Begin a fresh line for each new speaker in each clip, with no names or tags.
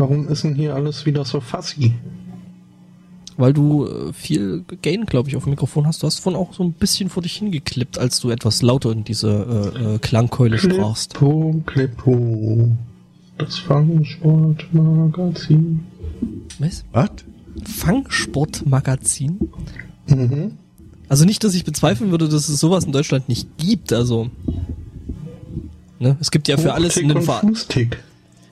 Warum ist denn hier alles wieder so fuzzy?
Weil du äh, viel Gain, glaube ich, auf dem Mikrofon hast. Du hast vorhin auch so ein bisschen vor dich hingeklippt, als du etwas lauter in diese äh, äh, Klangkeule sprachst.
Klippo, Klippo. Das Fangsportmagazin.
Was?
Was?
Fangsportmagazin?
Mhm.
Also nicht, dass ich bezweifeln würde, dass es sowas in Deutschland nicht gibt. Also ne? es gibt ja für alles einen
und
Verein.
Fußtick.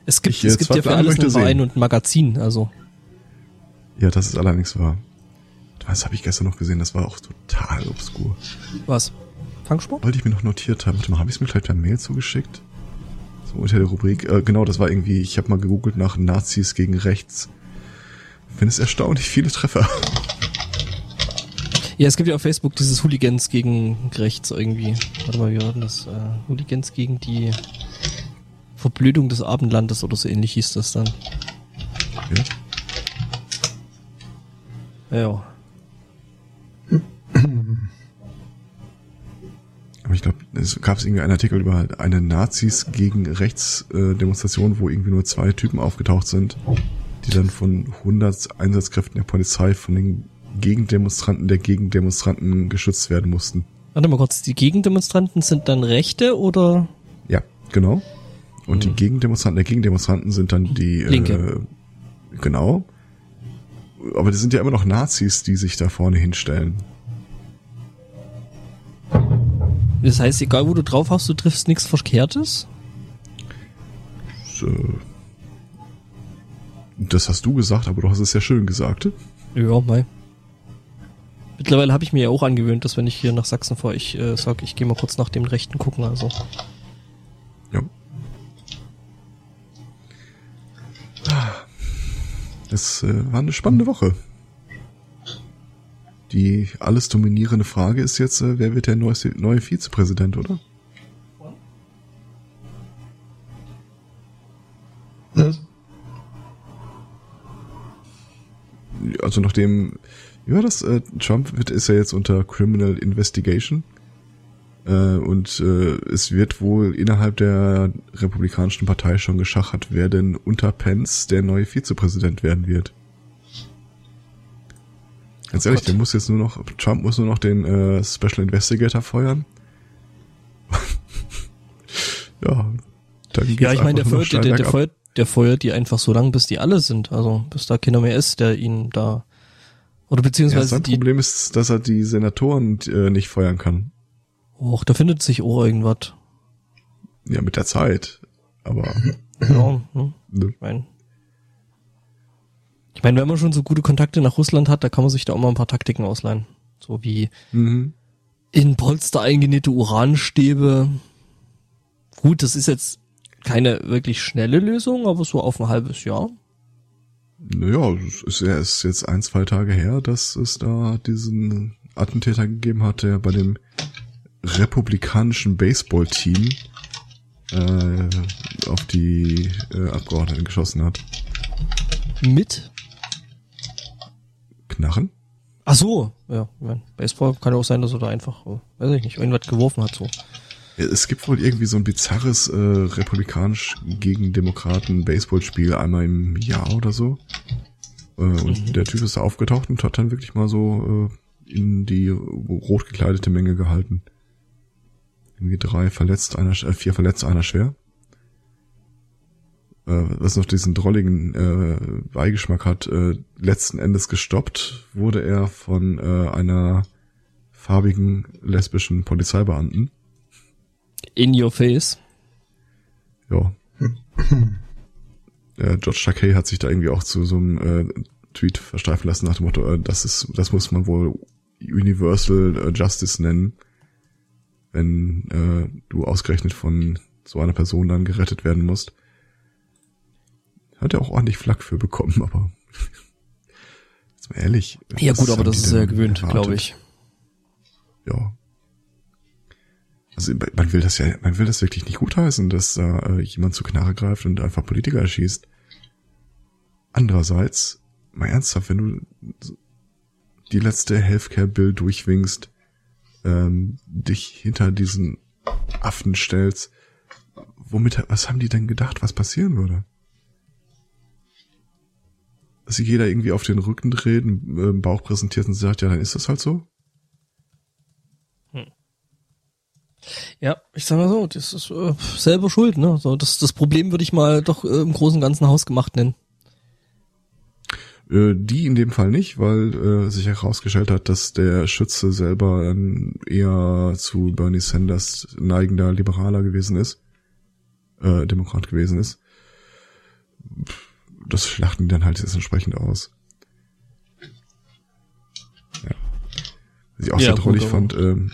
Es gibt,
Ich,
es gibt ja für alles einen Verein
sehen.
und ein Magazin. Also
Ja, das ist allerdings wahr. Das habe ich gestern noch gesehen, das war auch total obskur.
was? Fangsport?
Wollte ich mir noch notiert haben. Warte mal, habe ich es mir gleich per Mail zugeschickt? So unter der Rubrik. Äh, genau, das war irgendwie, ich habe mal gegoogelt nach Nazis gegen rechts. Finde es erstaunlich viele Treffer.
Ja, es gibt ja auf Facebook dieses Hooligans gegen rechts irgendwie. Warte mal, wie war denn das? Äh, Hooligans gegen die Verblödung des Abendlandes oder so ähnlich hieß das dann.
Ja.
Ja.
Aber ich glaube, es gab irgendwie einen Artikel über eine Nazis gegen rechts äh, wo irgendwie nur zwei Typen aufgetaucht sind, die dann von 100 Einsatzkräften der Polizei von den Gegendemonstranten der Gegendemonstranten geschützt werden mussten.
Warte mal kurz, die Gegendemonstranten sind dann Rechte oder?
Ja, genau. Und
Mhm.
die Gegendemonstranten der Gegendemonstranten sind dann die
Linke.
Äh, genau. Aber das sind ja immer noch Nazis, die sich da vorne hinstellen.
Das heißt, egal wo du drauf hast, du triffst nichts Verkehrtes?
Das, äh, das hast du gesagt, aber du hast es ja schön gesagt.
Ja, mei. Mittlerweile habe ich mir ja auch angewöhnt, dass wenn ich hier nach Sachsen fahre, ich äh, sag, ich gehe mal kurz nach dem Rechten gucken. Also
Das äh, war eine spannende Woche. Die alles dominierende Frage ist jetzt, äh, wer wird der neue, neue Vizepräsident, oder?
Was?
Also nachdem, wie war das? Äh, Trump wird, ist ja jetzt unter Criminal Investigation. Äh, und äh, es wird wohl innerhalb der Republikanischen Partei schon geschachert, wer denn unter Pence der neue Vizepräsident werden wird. Ganz
Oh
ehrlich,
Gott.
der muss jetzt nur noch, Trump muss nur noch den äh, Special Investigator feuern. ja, dann
ja, ich meine, der feuert, der, der, feuert, der feuert die einfach so lang, bis die alle sind. Also bis da keiner mehr ist, der ihn da oder
Ja,
beziehungsweise
sein
die.
Problem ist, dass er die Senatoren äh, nicht feuern kann.
Och, da findet sich auch irgendwas.
Ja, mit der Zeit. Aber
Ja, hm,
ne,
ich meine. Ich meine, wenn man schon so gute Kontakte nach Russland hat, da kann man sich da auch mal ein paar Taktiken ausleihen. So wie
mhm.
in Polster eingenähte Uranstäbe. Gut, das ist jetzt keine wirklich schnelle Lösung, aber so auf ein halbes Jahr.
naja, es ist, ja, es ist jetzt ein, zwei Tage her, dass es da diesen Attentäter gegeben hat, der bei dem republikanischen Baseballteam äh, auf die äh, Abgeordneten geschossen hat.
Mit?
Knarren?
Ach so, ja. mein, Baseball kann ja auch sein, dass er da einfach, äh, weiß ich nicht, irgendwas geworfen hat so.
Es gibt wohl irgendwie so ein bizarres äh, republikanisch gegen Demokraten Baseballspiel einmal im Jahr oder so. Äh, und der Typ ist da aufgetaucht und hat dann wirklich mal so äh, in die rot gekleidete Menge gehalten. Irgendwie drei verletzt, einer äh, vier verletzt, einer schwer. Äh, was noch diesen drolligen äh, Beigeschmack hat, äh, letzten Endes gestoppt wurde er von äh, einer farbigen lesbischen Polizeibeamten.
In your face.
Ja. äh, George Takei hat sich da irgendwie auch zu so einem äh, Tweet versteifen lassen nach dem Motto, äh, das ist, das muss man wohl Universal äh, Justice nennen, wenn äh, du ausgerechnet von so einer Person dann gerettet werden musst. Hat er auch ordentlich Flack für bekommen, aber jetzt mal ehrlich.
Ja gut, aber das ist ja gewöhnt, glaube ich.
Ja. Also man will das ja, man will das wirklich nicht gutheißen, dass da äh, jemand zu Knarre greift und einfach Politiker erschießt. Andererseits, mal ernsthaft, wenn du die letzte Healthcare-Bill durchwinkst, ähm, dich hinter diesen Affen stellst, womit, was haben die denn gedacht, was passieren würde? sich jeder irgendwie auf den Rücken dreht, einen Bauch präsentiert und sagt, ja, dann ist das halt so.
Ja, ich sag mal so, das ist äh, selber schuld, ne? So, das, das Problem würde ich mal doch äh, im großen und ganzen Haus gemacht nennen.
Äh, die in dem Fall nicht, weil äh, sich herausgestellt hat, dass der Schütze selber ein eher zu Bernie Sanders neigender Liberaler gewesen ist, äh, Demokrat gewesen ist. Das schlachten die dann halt jetzt entsprechend aus. Ja. Was ich auch
Ja,
sehr
aber-
fand, ähm,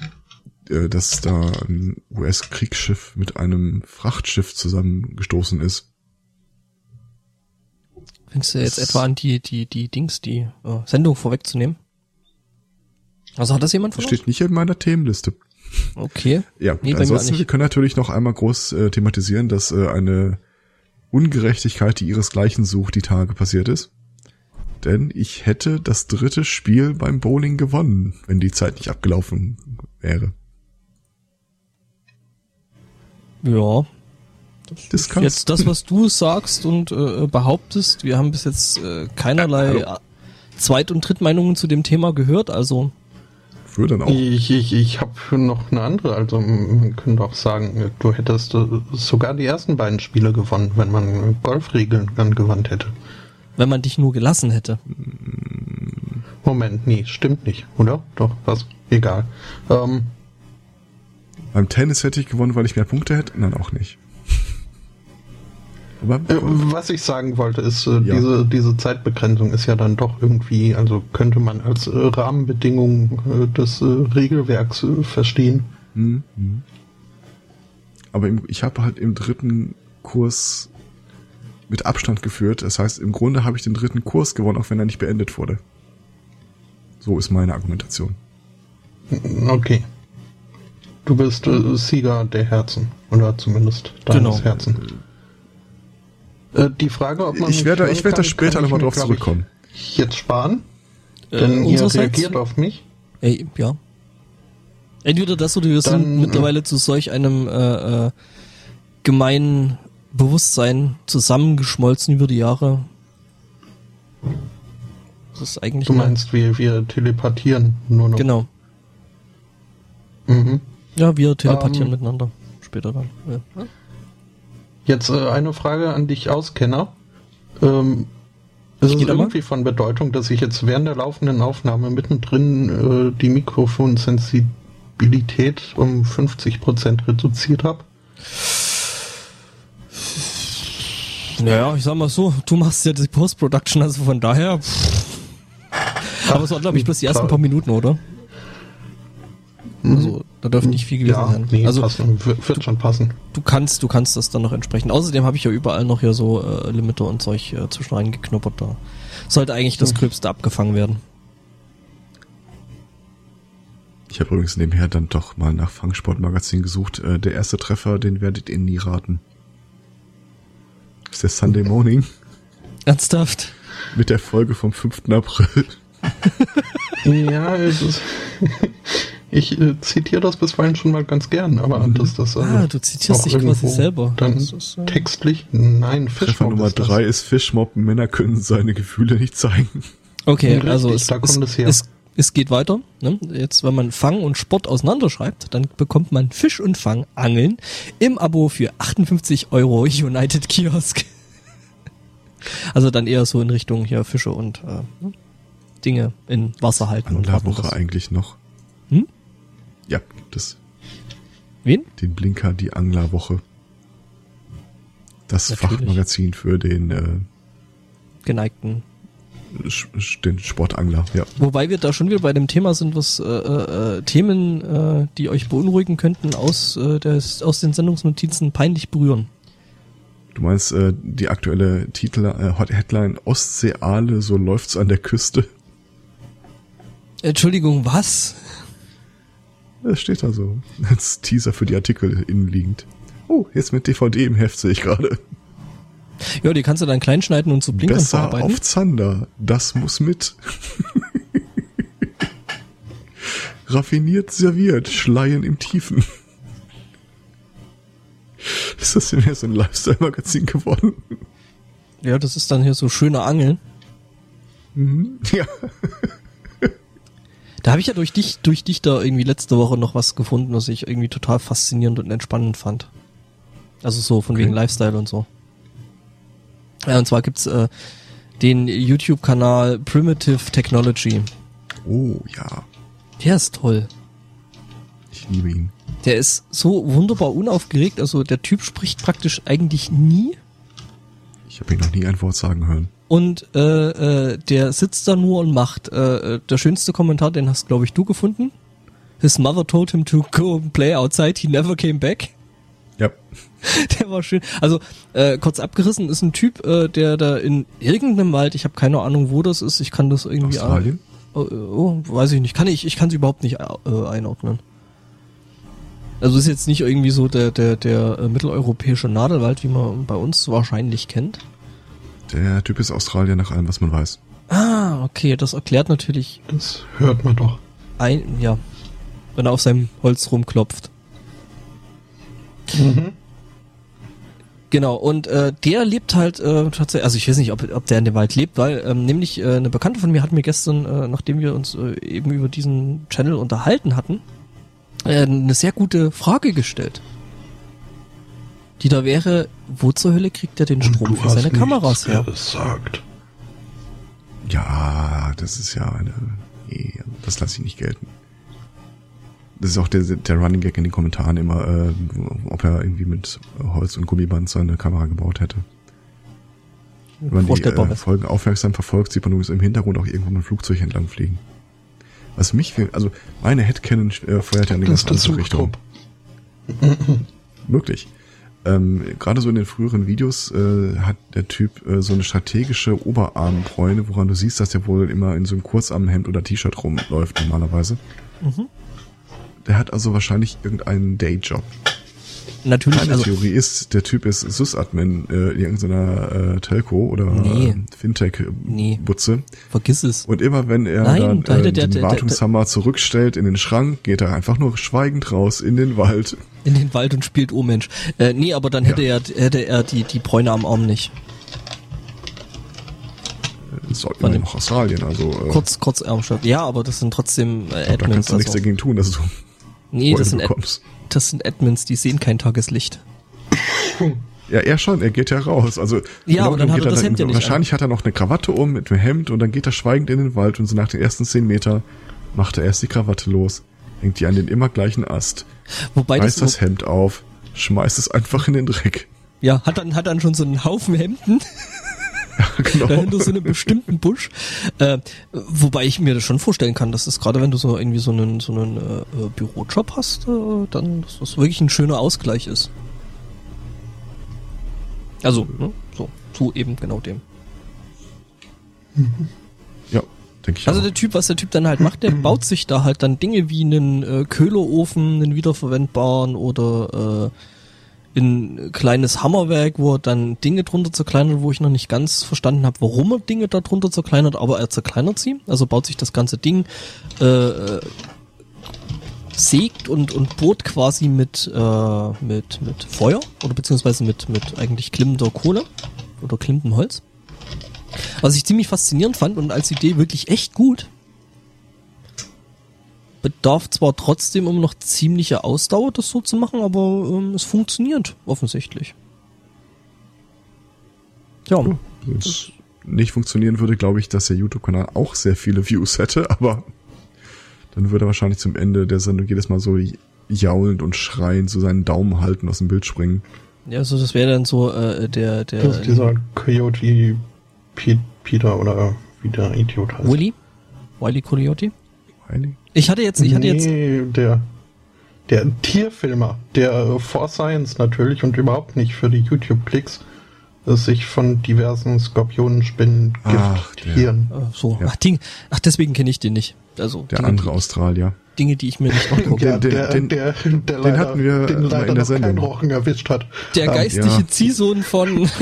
äh, dass da ein US-Kriegsschiff mit einem Frachtschiff zusammengestoßen ist.
Fängst du jetzt etwa an, die, die, die Dings, die äh, Sendung vorwegzunehmen? Also hat das jemand von
Steht nicht in meiner Themenliste.
Okay.
Ja,
Nee,
ansonsten, wir können natürlich noch einmal groß äh, thematisieren, dass äh, eine Ungerechtigkeit, die ihresgleichen sucht, die Tage passiert ist. Denn ich hätte das dritte Spiel beim Bowling gewonnen, wenn die Zeit nicht abgelaufen wäre.
Ja.
Das kannst
Jetzt das, was du sagst und äh, behauptest, wir haben bis jetzt äh, keinerlei äh, Zweit- und Drittmeinungen zu dem Thema gehört, also
für dann auch.
Ich, ich, ich habe noch eine andere. Also man könnte auch sagen, du hättest äh, sogar die ersten beiden Spiele gewonnen, wenn man Golfregeln angewandt hätte.
wenn man dich nur gelassen hätte.
Moment, nee, stimmt nicht, oder? Doch, was? Egal. Ähm,
Beim Tennis hätte ich gewonnen, weil ich mehr Punkte hätte. Nein, auch nicht. Aber
Äh, Was ich sagen wollte, ist, äh,
Ja.
diese, diese Zeitbegrenzung ist ja dann doch irgendwie, also könnte man als äh, Rahmenbedingung äh, des äh, Regelwerks äh, verstehen.
Hm, hm. Aber im, ich habe halt im dritten Kurs mit Abstand geführt. Das heißt, im Grunde habe ich den dritten Kurs gewonnen, auch wenn er nicht beendet wurde. So ist meine Argumentation.
Okay. Du bist äh, Sieger der Herzen, oder zumindest deines
Genau.
Herzen. Äh, die Frage, ob man
Ich werde, ich werde da später nochmal drauf zurückkommen.
Ich jetzt sparen,
Äh,
denn ihr
unsererseits-
reagiert auf mich.
Ey, ja. Entweder das oder wir
Dann,
sind mittlerweile zu solch einem äh, äh, gemeinen Bewusstsein zusammengeschmolzen über die Jahre. Das ist eigentlich
Du meinst, wir, wir telepathieren nur noch.
genau.
Mhm.
Ja, wir telepathieren
Ähm,
miteinander. Später dann. Ja.
Jetzt äh, eine Frage an dich Auskenner. Ähm, ist es irgendwie von Bedeutung, dass ich jetzt während der laufenden Aufnahme mittendrin äh, die Mikrofonsensibilität um 50% reduziert habe?
Naja, ich sag mal so, du machst ja die Post-Production, also von daher. Aber es waren, glaube ich, bloß die ersten paar Minuten, oder? Also, da dürfen nicht viel gewesen
Mhm. Ja,
sein.
nee,
also,
passen, wird, wird schon passen.
du kannst, du kannst das dann noch entsprechend. Außerdem habe ich ja überall noch hier so äh, Limiter und Zeug äh, zwischen reingeknuppert. Da sollte eigentlich das Gröbste abgefangen werden.
Ich habe übrigens nebenher dann doch mal nach Fangsportmagazin gesucht. Äh, der erste Treffer, den werdet ihr nie raten. Das ist der Sunday Morning
Ernsthaft?
mit der Folge vom 5. April.
Ja, es ist, ich äh, zitiere das bisweilen schon mal ganz gern, aber dass das also
Ah, du zitierst
auch
dich quasi selber.
Dann
Das ist, äh,
textlich, nein,
Treffer
Fischmob
Nummer
ist das.
drei ist Fischmob. Männer können seine Gefühle nicht zeigen.
Okay,
Richtig,
also es,
da kommt
es,
es her.
es, es geht weiter. Ne? Jetzt, wenn man Fang und Sport auseinanderschreibt, dann bekommt man Fisch und Fang Angeln im Abo für 58 Euro United Kiosk. Also dann eher so in Richtung hier Fische und äh, Dinge in Wasser halten und
Anglerwoche eigentlich noch. Ja, gibt es.
Wen?
Den Blinker, die Anglerwoche. Das
Natürlich.
Fachmagazin für den, äh,
Geneigten.
Den Sportangler. Ja.
Wobei wir da schon wieder bei dem Thema sind, was äh, äh, Themen, äh, die euch beunruhigen könnten, aus, äh, des, aus den Sendungsnotizen peinlich berühren.
Du meinst äh, die aktuelle Titel, äh, Headline Ostseeale, so läuft's an der Küste.
Entschuldigung, was?
Das steht da so. Als Teaser für die Artikel innenliegend. Oh, jetzt mit DVD im Heft sehe ich gerade.
Ja, die kannst du dann kleinschneiden und zu Blinkern
Besser
verarbeiten.
auf Zander. Das muss mit. Raffiniert serviert. Schleien im Tiefen. Ist das denn mehr so ein Lifestyle-Magazin geworden?
Ja, das ist dann hier so schöner Angeln.
Mhm. Ja.
Da habe ich ja durch dich, durch dich da irgendwie letzte Woche noch was gefunden, was ich irgendwie total faszinierend und entspannend fand. Also so von
Okay.
wegen Lifestyle und so. Ja, und zwar gibt's äh, den YouTube-Kanal Primitive Technology.
Oh ja,
Der ist toll.
ich liebe ihn.
Der ist so wunderbar unaufgeregt. Also der Typ spricht praktisch eigentlich nie.
Ich habe ihn noch nie ein Wort sagen hören.
Und äh, äh, der sitzt da nur und macht. Äh, äh, der schönste Kommentar, den hast, glaube ich, du gefunden. His mother told him to go and play outside. He never came back.
Ja.
Der war schön. Also äh, kurz abgerissen ist ein Typ, äh, der da in irgendeinem Wald, ich habe keine Ahnung, wo das ist. Ich kann das irgendwie.
Australien?
Oh, oh, weiß ich nicht. Kann ich, ich kann es überhaupt nicht äh, einordnen. Also ist jetzt nicht irgendwie so der der der äh, mitteleuropäische Nadelwald, wie man bei uns wahrscheinlich kennt.
Der Typ ist Australier nach allem, was man weiß.
Ah, okay, das erklärt natürlich
Das hört man doch.
ein, ja, wenn er auf seinem Holz rumklopft.
Mhm.
Genau, und äh, der lebt halt äh, tatsächlich, also ich weiß nicht, ob, ob der in dem Wald lebt, weil ähm, nämlich äh, eine Bekannte von mir hat mir gestern, äh, nachdem wir uns äh, eben über diesen Channel unterhalten hatten, äh, eine sehr gute Frage gestellt. Die da wäre, wo zur Hölle kriegt er den Strom für seine Kameras her?
gesagt.
Ja, das ist ja eine. Nee, das lasse ich nicht gelten. Das ist auch der, der Running Gag in den Kommentaren immer, äh, ob er irgendwie mit Holz und Gummiband seine Kamera gebaut hätte. Wenn man die äh. Folgen aufmerksam verfolgt, sieht man übrigens im Hintergrund auch irgendwo ein Flugzeug entlang fliegen. Was mich, für- also meine Headcanon äh, feuert ja in eine
Das
ganz andere Richtung. Möglich. Ähm, Gerade so in den früheren Videos äh, hat der Typ äh, so eine strategische Oberarmbräune, woran du siehst, dass er wohl immer in so einem Kurzarmhemd oder T-Shirt rumläuft normalerweise.
Mhm.
Der hat also wahrscheinlich irgendeinen Dayjob.
Natürlich,
Meine
also
Theorie ist, der Typ ist Sysadmin äh, in irgendeiner äh, Telco oder
Nee.
Fintech-Butze.
vergiss es.
Und immer wenn er
Nein,
dann
da
äh,
der-
den
der- der-
Wartungshammer zurückstellt in den Schrank, geht er einfach nur schweigend raus in den Wald.
In den Wald und spielt Oh Mensch. Äh, nee, aber dann hätte er hätte er die die Bräune am Arm nicht.
Das soll
Von
immer noch Australien, also äh,
Kurz kurz Ärmschaft. Ja, aber das sind trotzdem äh,
da
Admins.
kannst du nichts
Also.
dagegen tun, dass du
Nee, das sind Ad. Das sind Admins, die sehen kein Tageslicht.
Ja, er schon, er geht ja raus. Also
Ja, aber dann hat er das Hemd ja nicht
Wahrscheinlich hat er noch eine Krawatte um mit einem Hemd und dann geht er schweigend in den Wald und so nach den ersten zehn Meter macht er erst die Krawatte los, hängt die an den immer gleichen Ast,
Wobei das,
reißt das Hemd auf, schmeißt es einfach in den Dreck.
ja hat dann hat dann schon so einen Haufen Hemden
genau.
dahinter so einen bestimmten Busch. Äh, wobei ich mir das schon vorstellen kann, dass das gerade wenn du so irgendwie so einen so einen äh, äh, Bürojob hast, äh, dann dass das wirklich ein schöner Ausgleich ist. Also, ne, so zu eben genau dem.
Ja, denke ich
Also
auch.
der Typ, was der Typ dann halt macht, der baut sich da halt dann Dinge wie einen äh, Köhlerofen, einen wiederverwendbaren oder äh, ein kleines Hammerwerk, wo er dann Dinge drunter zerkleinert, wo ich noch nicht ganz verstanden habe, warum er Dinge da drunter zerkleinert, aber er zerkleinert sie. Also baut sich das ganze Ding, äh, äh, sägt und, und bohrt quasi mit, äh, mit, mit Feuer oder beziehungsweise mit, mit eigentlich klimmender Kohle oder klimmendem Holz. Was ich ziemlich faszinierend fand und als Idee wirklich echt gut. Bedarf zwar trotzdem immer noch ziemliche Ausdauer, das so zu machen, aber ähm, es funktioniert offensichtlich. Ja,
Wenn es nicht funktionieren würde, glaube ich, dass der YouTube-Kanal auch sehr viele Views hätte, aber dann würde er wahrscheinlich zum Ende der Sendung jedes Mal so jaulend und schreiend so seinen Daumen halten aus dem Bild springen.
ja also das wäre dann so äh, der der
Das ist dieser Coyote Pe- Peter oder wie der Idiot heißt.
Willy, Wiley Coyote. Ich hatte jetzt, ich hatte jetzt,
nee, der, der Tierfilmer, der äh, for Science natürlich und überhaupt nicht für die YouTube-Klicks äh, sich von diversen Skorpionen, Spinnen,
Ach,
Gift. Tieren.
äh, so,
Ja.
ach, Ding, ach deswegen kenne ich den nicht. Also
Der
Dinge,
andere
die,
Australier.
Dinge, die ich mir nicht angucke.
Der,
Den-
der,
den-
der, der, leider,
hatten wir
den
mal
leider
in der Sendung.
Rochen erwischt hat.
Der
Ähm,
geistige
ja.
Ziehsohn von.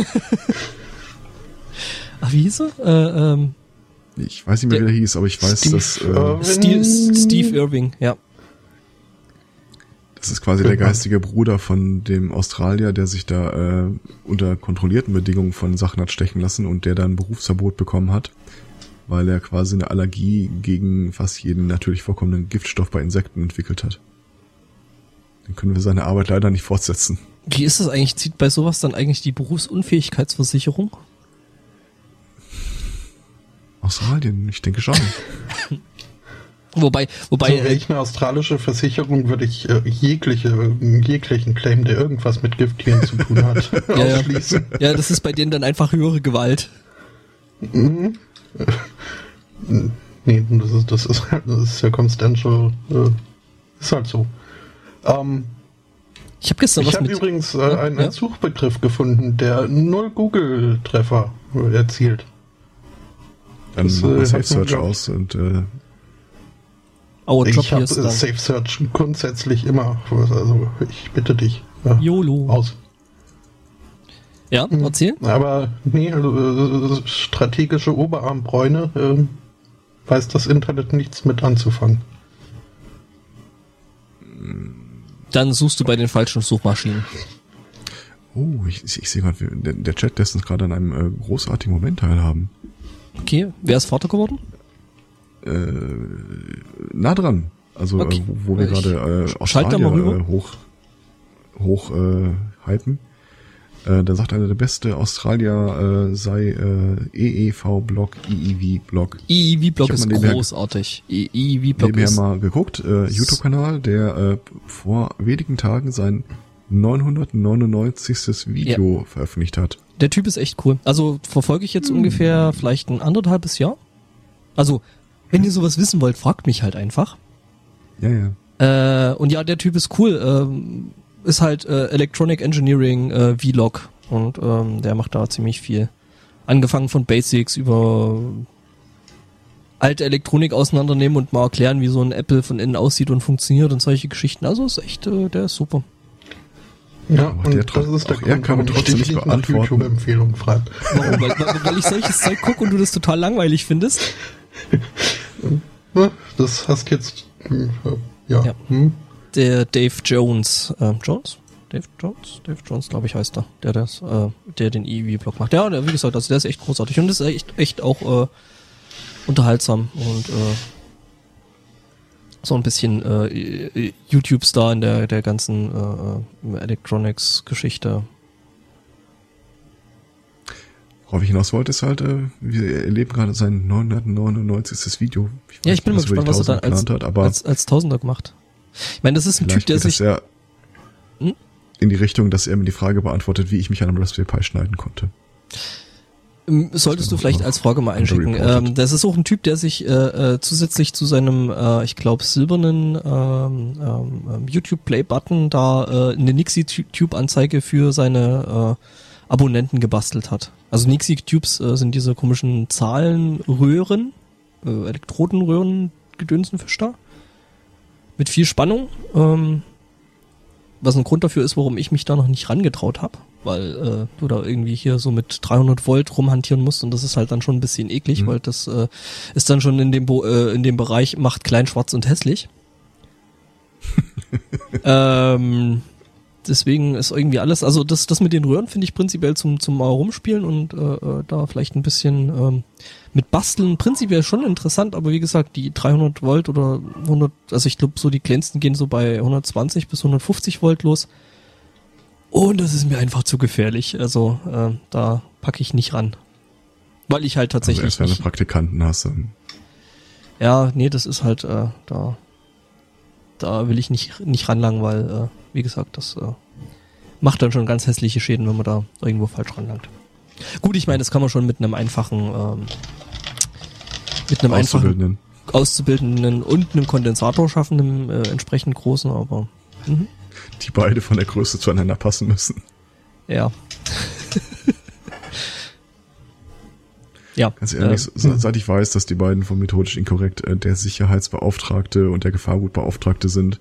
Ach, wie hieß er? Äh, ähm,
Ich weiß nicht mehr, wie der hieß, aber ich weiß,
Steve
dass äh.
Steve, Steve Irving, ja.
das ist quasi der geistige Bruder von dem Australier, der sich da äh, unter kontrollierten Bedingungen von Sachen hat stechen lassen und der dann ein Berufsverbot bekommen hat. weil er quasi eine Allergie gegen fast jeden natürlich vorkommenden Giftstoff bei Insekten entwickelt hat. Dann können wir seine Arbeit leider nicht fortsetzen.
Wie ist das eigentlich? Zieht bei sowas dann eigentlich die Berufsunfähigkeitsversicherung?
Australien, ich denke schon.
Wobei, wobei.
So, wäre ich eine australische Versicherung, würde ich äh, jegliche, jeglichen Claim, der irgendwas mit Gifttieren zu tun hat,
ja, ja.
ausschließen.
ja, das ist bei denen dann einfach höhere Gewalt.
Mhm. Nee, das ist, das ist, das ist circumstantial, äh, ist halt so. Ähm,
Ich habe gestern
ich
was
habe
mit.
übrigens äh,
Ja,
einen,
ja.
Suchbegriff gefunden, der null Google-Treffer äh, erzielt.
Dann
Das,
machen
äh,
Safe Search aus und äh,
Our Job
ich habe äh. Safe Search grundsätzlich immer. Also ich bitte dich. Ja,
YOLO.
aus.
Ja, erzähl.
Aber nee, also, äh, strategische Oberarmbräune äh, weiß das Internet nichts mit anzufangen.
Dann suchst du bei den falschen Suchmaschinen.
oh, ich, ich, ich sehe gerade, der, der Chat lässt uns gerade an einem äh, großartigen Moment teilhaben.
Okay, wer ist Vater geworden?
Äh, nah dran. Also
Okay.
äh, wo, wo wir
Ich
gerade äh,
rüber.
äh, hoch hoch äh, hypen. Äh, da sagt einer, der beste Australier äh, sei äh. EEV-Blog Ich hab
ist großartig. E- EEV-Blog
Nebenher
ist.
mal geguckt, äh, YouTube-Kanal, der äh, vor wenigen Tagen sein 999. Video veröffentlicht hat.
Der Typ ist echt cool. Also verfolge ich jetzt
Hm.
ungefähr vielleicht ein anderthalbes Jahr. Also, wenn ihr sowas wissen wollt, fragt mich halt einfach.
Ja, ja.
Äh, und ja, der Typ ist cool. Ähm, ist halt äh, Electronic Engineering äh, Vlog und ähm, der macht da ziemlich viel. Angefangen von Basics über alte Elektronik auseinandernehmen und mal erklären, wie so ein Apple von innen aussieht und funktioniert und solche Geschichten. Also ist echt, äh, der ist super.
Ja,
Aber
und
der
das ist der
auch er kann
ich
trotzdem nicht beantworten.
YouTube-Empfehlungen frage.
Warum? weil, weil, ich solches Zeug gucke und du das total langweilig findest.
Das hast jetzt, ja,
Ja.
Hm,
Der Dave Jones, äh, Jones? Dave Jones? Dave Jones, glaube ich, heißt er, der das, äh, der den EV-Blog macht. Ja, der, wie gesagt, also der ist echt großartig und ist echt, echt auch äh, unterhaltsam und äh, so ein bisschen äh, YouTube-Star in der, der ganzen äh, äh, Electronics-Geschichte.
Worauf ich hinaus wollte, ist halt, äh, wir erleben gerade sein 999. Video.
Ja, ich bin mal gespannt, was er dann
die
als,
1000 geplant hat, aber
als, als Tausender gemacht. Ich meine, das ist ein Typ, der sich,
ja
Hm?
in die Richtung, dass er mir die Frage beantwortet, wie ich mich an einem Raspberry Pi schneiden konnte.
Ähm, Solltest du vielleicht als Frage mal einschicken. Ähm, das ist auch ein Typ, der sich äh, äh, zusätzlich zu seinem, äh, ich glaube, silbernen ähm, ähm, YouTube-Play-Button da äh, eine Nixie-Tube-Anzeige für seine äh, Abonnenten gebastelt hat. Also Nixie-Tubes äh, sind diese komischen Zahlenröhren, äh, Elektrodenröhren, Gedönsenfisch da. Mit viel Spannung. Ähm, was ein Grund dafür ist, warum ich mich da noch nicht rangetraut habe, weil äh, du da irgendwie hier so mit 300 Volt rumhantieren musst und das ist halt dann schon ein bisschen eklig,
Mhm.
weil das äh, ist dann schon in dem Bo äh, in dem Bereich macht klein, schwarz und hässlich. ähm, deswegen ist irgendwie alles, also das das mit den Röhren finde ich prinzipiell zum zum mal rumspielen und äh, äh, da vielleicht ein bisschen ähm, mit Basteln prinzipiell schon interessant, aber wie gesagt, die 300 Volt oder 100, also ich glaube so die kleinsten gehen so bei 120 bis 150 Volt los. Und das ist mir einfach zu gefährlich. Also äh, da packe ich nicht ran. Weil ich halt
Also
tatsächlich
erst wenn du Praktikanten hast,
Ja, nee, das ist halt äh, da da will ich nicht nicht ranlangen, weil äh, wie gesagt, das äh, macht dann schon ganz hässliche Schäden, wenn man da irgendwo falsch ranlangt. Gut, ich meine, das kann man schon mit einem einfachen ähm, mit einem einfachen
Auszubildenden.
Auszubildenden und einem Kondensator schaffen, einem äh, entsprechend großen, aber mhm.
Die beide von der Größe zueinander passen müssen.
ja. ja.
Ganz ehrlich,
äh,
se- seit ich weiß, dass die beiden von methodisch inkorrekt äh, der Sicherheitsbeauftragte und der Gefahrgutbeauftragte sind,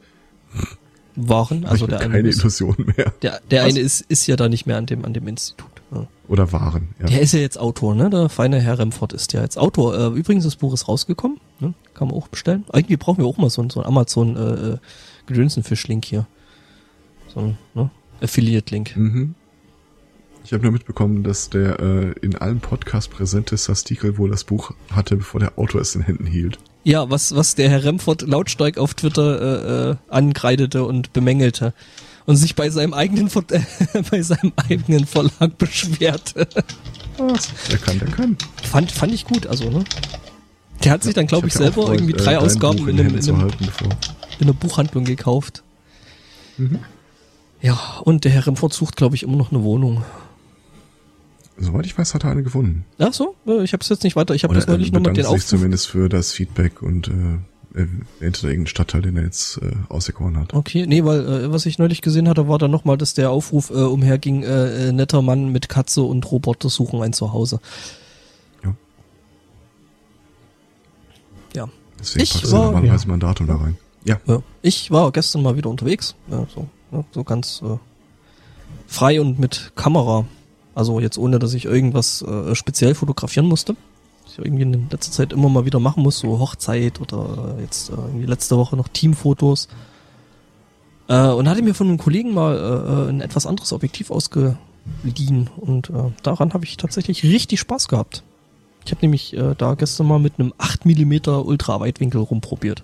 waren, also der
keine
eine, ist,
Illusionen mehr.
der, der
Was?
eine ist, ist ja da nicht mehr an dem, an dem Institut. Ja.
Oder waren, ja.
Der ist ja jetzt Autor, ne? Der feine Herr Remford ist ja jetzt Autor. Äh, übrigens, das Buch ist rausgekommen, ne? Kann man auch bestellen. Eigentlich brauchen wir auch mal so, ein- so einen Amazon äh, äh, Gedönsenfisch-Link hier. So ein ne? Affiliate-Link.
Mhm. Ich habe nur mitbekommen, dass der äh, in allen Podcasts präsente Sastikel wohl das Buch hatte, bevor der Autor es in Händen hielt.
Ja, was, was der Herr Remford lautstark auf Twitter äh, äh, angreidete und bemängelte. Und sich bei seinem eigenen, Ver äh, bei seinem eigenen Verlag beschwerte.
Der kann, der kann.
Fand, fand ich gut, also, ne? Der hat sich dann, glaube ich,
auch
selber irgendwie
äh,
drei
dein
Ausgaben in, einem, in, einem, in einer Buchhandlung gekauft. Ja, und der Herr Remford sucht, glaube ich, immer noch eine Wohnung.
Soweit ich weiß, hat er eine gefunden.
Ach so, äh, ich habe es jetzt nicht weiter. Ich habe das neulich noch mit den
sich
Aufruf.
zumindest für das Feedback und äh, er da irgendeinen Stadtteil, den er jetzt äh, auserkoren hat.
Okay, nee, weil äh, was ich neulich gesehen hatte, war dann nochmal, dass der Aufruf äh, umherging, äh, äh, netter Mann mit Katze und Roboter suchen ein Zuhause.
Ja.
Ja.
Deswegen
Ich
packst du
war-
normalerweise mal ein Datum da rein. Ja.
ja. Ich war gestern mal wieder unterwegs, ja, so, ja, so ganz äh, frei und mit Kamera. Also jetzt ohne, dass ich irgendwas äh, speziell fotografieren musste. Was ich irgendwie in letzter Zeit immer mal wieder machen muss, so Hochzeit oder jetzt äh, irgendwie letzte Woche noch Teamfotos. Äh, und hatte mir von einem Kollegen mal äh, äh, ein etwas anderes Objektiv ausgeliehen und äh, daran habe ich tatsächlich richtig Spaß gehabt. Ich habe nämlich äh, da gestern mal mit einem 8 mm Ultraweitwinkel rumprobiert.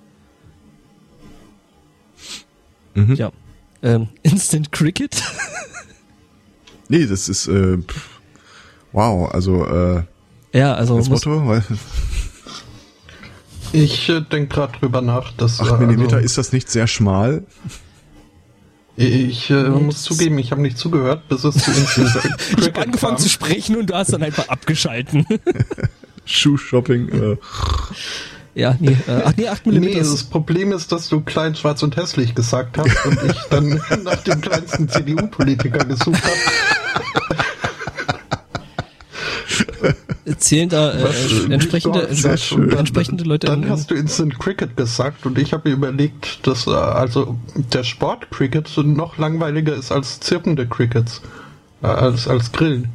Mhm.
Ja. Ähm, Instant Cricket.
Nee, das ist äh, wow, also äh,
ja, also
das Motto, weil
Ich äh, denke gerade drüber nach, dass
8
äh,
mm
also,
ist das nicht sehr schmal?
ich äh, muss zugeben, ich habe nicht zugehört, bis es zu Instant
ich habe
Cricket
angefangen
kam.
zu sprechen und du hast dann einfach abgeschalten.
Schuh-Shopping, äh,
ja, nee, äh, ach nee, 8 mm
Nee, das Problem ist, dass du klein, schwarz und hässlich gesagt hast und ich dann nach dem kleinsten CDU-Politiker gesucht habe.
zählen da äh, äh, entsprechende, äh, entsprechende Leute
Dann
in,
hast du Instant Cricket gesagt und ich habe mir überlegt, dass äh, also der Sport Cricket noch langweiliger ist als zirpende Crickets, äh, als als Grillen.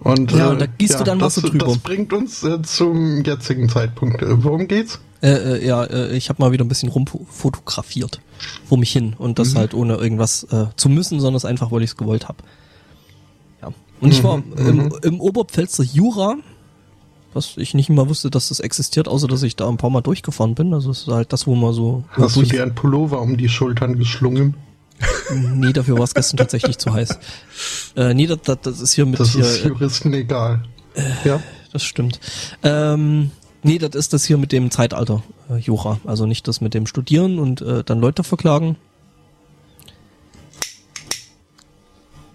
Und,
Ja,
äh,
und da gießt du dann
das,
Wasser drüber.
Das bringt uns äh, zum jetzigen Zeitpunkt. Äh, worum geht's?
äh, äh, ja, äh, ich habe mal wieder ein bisschen rumfotografiert vor mich hin und das halt ohne irgendwas äh, zu müssen, sondern es einfach, weil ich es gewollt habe. Ja. Und ich war im, im Oberpfälzer Jura, was ich nicht mal wusste, dass das existiert, außer dass ich da ein paar Mal durchgefahren bin. Also es ist halt das, wo man so
Hast du dir einen Pullover um die Schultern geschlungen?
Nee, dafür war es gestern tatsächlich zu heiß. Äh, nee, das, das, ist hier mit
Das
hier,
ist Juristen egal. ja.
das stimmt. Ähm, nee, das ist das hier mit dem Zeitalter äh, Jura. Also nicht das mit dem Studieren und äh, dann Leute verklagen.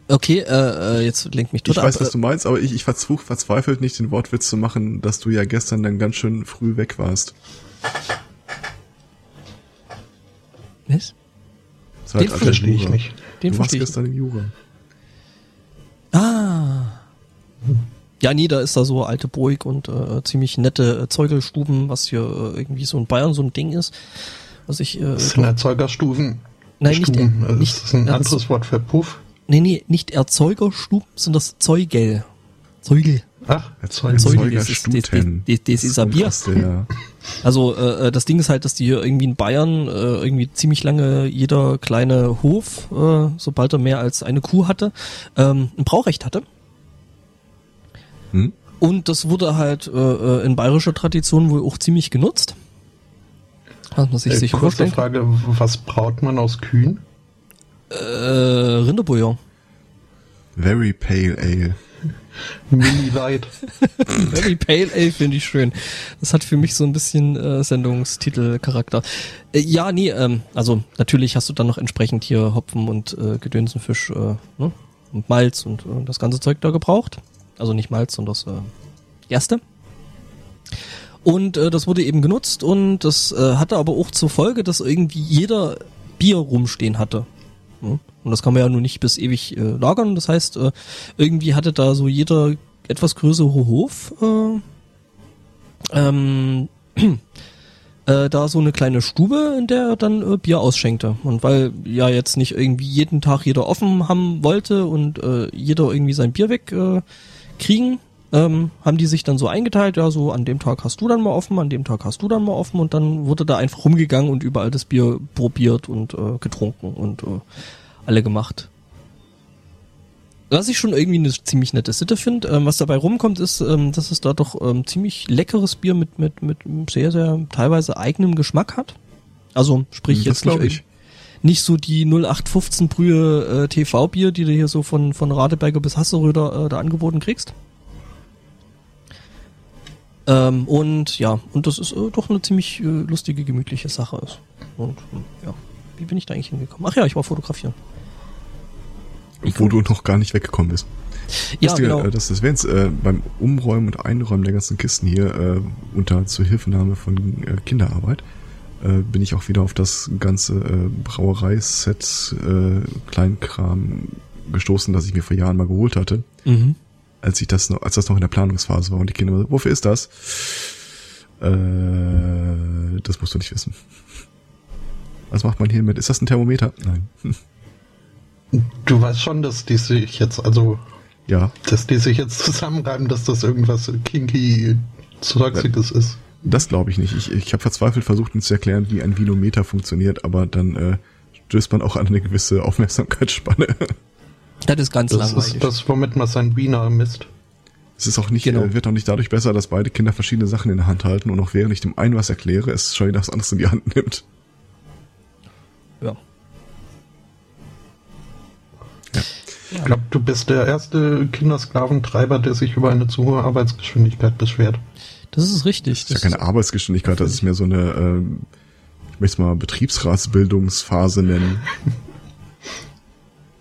Okay, äh, äh, jetzt lenkt mich
ich
tot
weiß,
ab.
was du meinst, aber ich, ich versuch verzweifelt nicht den Wortwitz zu machen, dass du ja gestern dann ganz schön früh weg warst.
Äh, was?
Zeit
Den
verstehe ich
Jura.
nicht.
Den
du
ich.
gestern im Jura.
Ah. Ja, nee, da ist da so alte Burg und äh, ziemlich nette äh, Zeugelstuben, was hier äh, irgendwie so in Bayern so ein Ding ist. Was ich, äh,
Das sind Erzeugerstufen.
Nein, nicht-.
Also
nicht-
das ist ein anderes Wort für Puff.
nee, nee, nicht Erzeugerstuben, sondern das Zeugel. Zeugel.
Ach,
Zeugel,
Erzeuger
das ist- das- das- das ist ein Bier. Also äh, äh, das Ding ist halt, dass die hier irgendwie in Bayern äh, irgendwie ziemlich lange jeder kleine Hof, äh, sobald er mehr als eine Kuh hatte, ähm, ein Braurecht hatte.
Hm?
Und das wurde halt äh, äh, in bayerischer Tradition wohl auch ziemlich genutzt. Was man sich
äh,
sicher
kurze
vorstellen.
Frage, was braut man aus Kühen?
Äh, Rinderbouillon.
Very Pale Ale.
Mini Light.
Very Pale Ale finde ich schön. Das hat für mich so ein bisschen äh, Sendungstitelcharakter. Äh, ja, nee, ähm, also natürlich hast du dann noch entsprechend hier Hopfen und äh, Gedönsenfisch äh, ne? und Malz und äh, das ganze Zeug da gebraucht. Also nicht Malz, sondern das äh, Erste. Und äh, das wurde eben genutzt und das äh, hatte aber auch zur Folge, dass irgendwie jeder Bier rumstehen hatte. Ja? Und das kann man ja nun nicht bis ewig äh, lagern. Das heißt, äh, irgendwie hatte da so jeder etwas größere Hof äh, ähm, äh, da so eine kleine Stube, in der er dann äh, Bier ausschenkte. Und weil ja jetzt nicht irgendwie jeden Tag jeder offen haben wollte und äh, jeder irgendwie sein Bier weg äh, ähm, haben die sich dann so eingeteilt, ja, so an dem Tag hast du dann mal offen, an dem Tag hast du dann mal offen und dann wurde da einfach rumgegangen und überall das Bier probiert und äh, getrunken und äh, alle gemacht. Was ich schon irgendwie eine ziemlich nette Sitte finde. Ähm, was dabei rumkommt, ist, ähm, dass es da doch ähm, ziemlich leckeres Bier mit, mit, mit sehr, sehr teilweise eigenem Geschmack hat. Also sprich
Das
jetzt nicht,
ich.
nicht so die 0815 Brühe äh, TV-Bier, die du hier so von, von Radeberger bis Hasseröder äh, da angeboten kriegst. Ähm, und ja, und das ist äh, doch eine ziemlich äh, lustige, gemütliche Sache ist. Und hm, ja, wie bin ich da eigentlich hingekommen? Ach ja, ich war fotografieren.
Wo du noch gar nicht weggekommen bist.
Ja,
Lustige,
genau.
äh, das erwähnt, äh, beim Umräumen und Einräumen der ganzen Kisten hier äh, unter Zuhilfenahme von äh, Kinderarbeit äh, bin ich auch wieder auf das ganze äh, Brauereiset äh, Kleinkram gestoßen, das ich mir vor Jahren mal geholt hatte,
Mhm.
Als ich das noch, als das noch in der Planungsphase war und die Kinder so, wofür ist das? Äh, das musst du nicht wissen. Was macht man hier mit? Ist das ein Thermometer? Nein.
Du weißt schon, dass die sich jetzt, also,
Ja,
dass die sich jetzt zusammenreiben, dass das irgendwas kinky Zeuxiges ist.
Das glaube ich nicht. Ich, ich habe verzweifelt versucht, ihnen zu erklären, wie ein Vinometer funktioniert, aber dann äh, stößt man auch an eine gewisse Aufmerksamkeitsspanne.
Das ist ganz
Das
langweilig.
ist das, womit man sein Wiener misst.
Es ist auch nicht,
Genau.
äh, wird auch nicht dadurch besser, dass beide Kinder verschiedene Sachen in der Hand halten und auch während ich dem einen was erkläre, es schon wieder das anderes in die Hand nimmt.
ja.
Ich glaube, du bist der erste Kindersklaventreiber, der sich über eine zu hohe Arbeitsgeschwindigkeit beschwert.
Das ist richtig.
Das ist ja keine Arbeitsgeschwindigkeit, das ist mehr so eine, ähm, ich möchte es mal Betriebsratsbildungsphase nennen.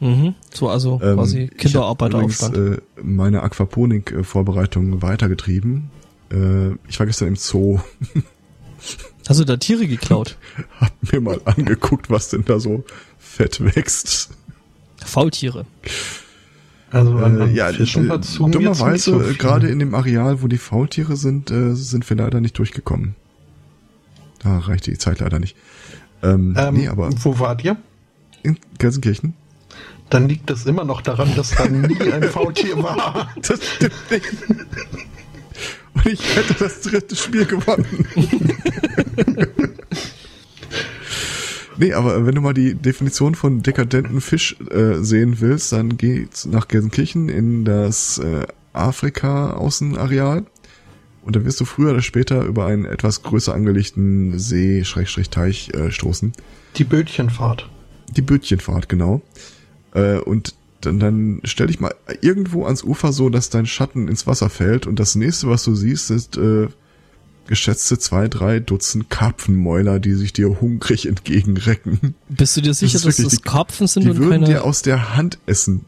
Mhm. So, also
Ähm,
quasi
ich hab
Kinderarbeiteraufstand.
übrigens, Äh, meine Aquaponik-Vorbereitung weitergetrieben. Äh, ich war gestern im Zoo,
Hast du da Tiere geklaut?
hab mir mal angeguckt, was denn da so fett wächst.
Faultiere.
Also an,
Äh,
an
ja,
Fischen
äh,
jetzt
dummerweise, gerade in dem Areal, wo die Faultiere sind, äh, sind wir leider nicht durchgekommen. Da reicht die Zeit leider nicht. Ähm,
Ähm,
nee, aber
wo wart ihr?
in Gelsenkirchen?
Dann liegt es immer noch daran, dass da nie ein Faultier war.
Das stimmt nicht. Und ich hätte das dritte Spiel gewonnen. nee, aber wenn du mal die Definition von dekadenten Fisch äh, sehen willst, dann geht's nach Gelsenkirchen in das äh, Afrika-Außenareal. Und da wirst du früher oder später über einen etwas größer angelegten See-Teich äh, stoßen.
Die Bötchenfahrt.
Die Bötchenfahrt, genau. Äh, und dann, dann stell dich mal irgendwo ans Ufer so, dass dein Schatten ins Wasser fällt und das nächste, was du siehst, ist äh, geschätzte zwei, drei Dutzend Karpfenmäuler, die sich dir hungrig entgegenrecken.
Bist du dir sicher,
ist
dass das
die-
Karpfen sind
Die
und
würden
keine,
dir aus der Hand essen.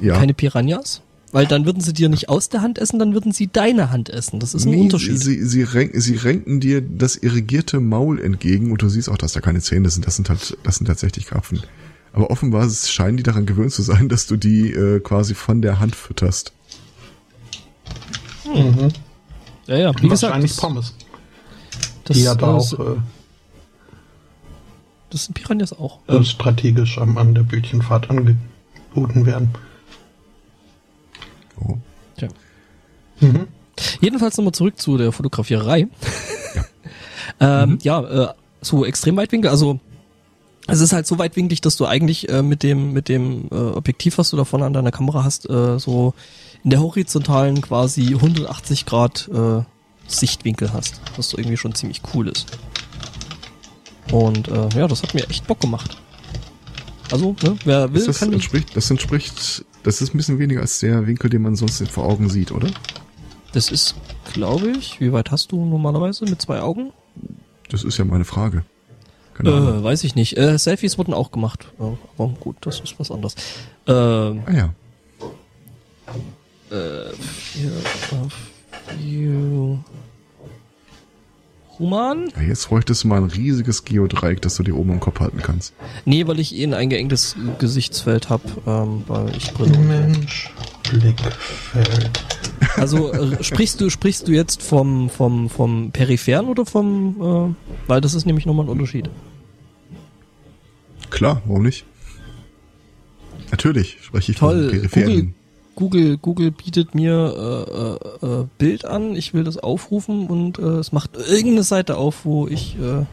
Ja.
keine Piranhas? Weil dann würden sie dir nicht aus der Hand essen, dann würden sie deine Hand essen. Das ist ein
Nee,
Unterschied.
Sie, sie, renken, sie renken dir das irrigierte Maul entgegen und du siehst auch, dass da keine Zähne sind. Das sind halt, das sind tatsächlich Karpfen. Aber offenbar scheinen die daran gewöhnt zu sein, dass du die äh, quasi von der Hand fütterst.
ja, ja, wie gesagt,
Wahrscheinlich
das,
Pommes.
das,
Die ja da auch äh,
das sind Piranhas auch.
äh, strategisch am, an der Bötchenfahrt angeboten werden.
Oh.
tja.
Mhm.
Jedenfalls nochmal zurück zu der Fotografierei. ähm, ja, äh, so extrem weitwinkel, also es ist halt so weitwinklig, dass du eigentlich äh, mit dem mit dem äh, Objektiv, was du da vorne an deiner Kamera hast, äh, so in der horizontalen quasi 180 Grad äh, Sichtwinkel hast, was so irgendwie schon ziemlich cool ist. Und äh, ja, das hat mir echt Bock gemacht. Also, ne, wer will,
Ist das,
kann
entspricht, das entspricht, das ist ein bisschen weniger als der Winkel, den man sonst vor Augen sieht, oder?
Das ist, glaube ich, wie weit hast du normalerweise mit zwei Augen?
Das ist ja meine Frage. Ahnung.
Äh, weiß ich nicht. Äh, Selfies wurden auch gemacht. Aber gut, das ist was anderes. Äh,
Ah ja.
äh. Human?
ja. Jetzt bräuchtest du mal ein riesiges Geodreieck, das du dir oben im Kopf halten kannst.
Nee, weil ich eh ein eingeengtes Gesichtsfeld hab, ähm, weil ich Brille.
Mensch, Blickfeld.
Also äh, sprichst du sprichst du jetzt vom vom vom peripheren oder vom äh, weil das ist nämlich nochmal ein Unterschied.
Klar, warum nicht? Natürlich spreche ich
Toll.
von Peripheren.
Google Google bietet mir äh, äh, äh, Bild an, ich will das aufrufen und äh, es macht irgendeine Seite auf, wo ich äh,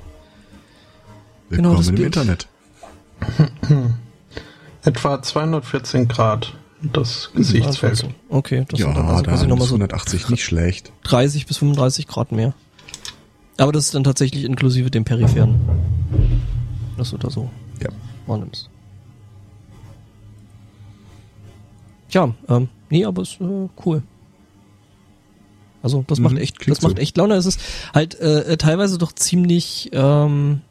genau das
im
Bild.
Internet.
Etwa 214 Grad das Gesichtsfeld.
Okay, das
ja,
sind dann also
da
quasi nochmal so
180 nicht schlecht.
30 bis 35 Grad mehr. Aber das ist dann tatsächlich inklusive dem Peripheren. Dass du da so
Ja.
wahrnimmst. Tja, ähm, nee, aber ist äh, cool. Also das
Mhm,
macht echt,
klingt
das macht echt Laune. Es ist halt äh, teilweise doch ziemlich ähm,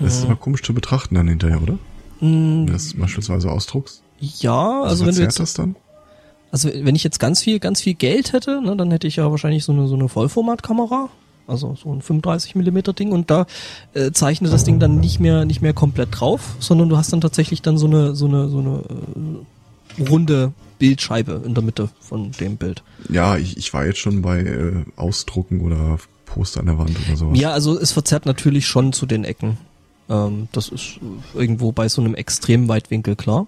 Das ist aber komisch zu betrachten dann hinterher, oder?
mh,
Wenn du das beispielsweise ausdruckst.
Ja, also wenn du
verzerrt
jetzt
das dann?
Also wenn ich jetzt ganz viel, ganz viel Geld hätte, ne, dann hätte ich ja wahrscheinlich so eine, so eine Vollformatkamera, also so ein 35 Millimeter Ding und da äh, zeichnet das Ding dann nicht mehr, nicht mehr komplett drauf, sondern du hast dann tatsächlich dann so eine, so eine, so eine äh, runde Bildscheibe in der Mitte von dem Bild.
Ja, ich, ich war jetzt schon bei äh, Ausdrucken oder Poster an der Wand oder sowas.
Ja, also es verzerrt natürlich schon zu den Ecken. Ähm, das ist irgendwo bei so einem extremen Weitwinkel klar.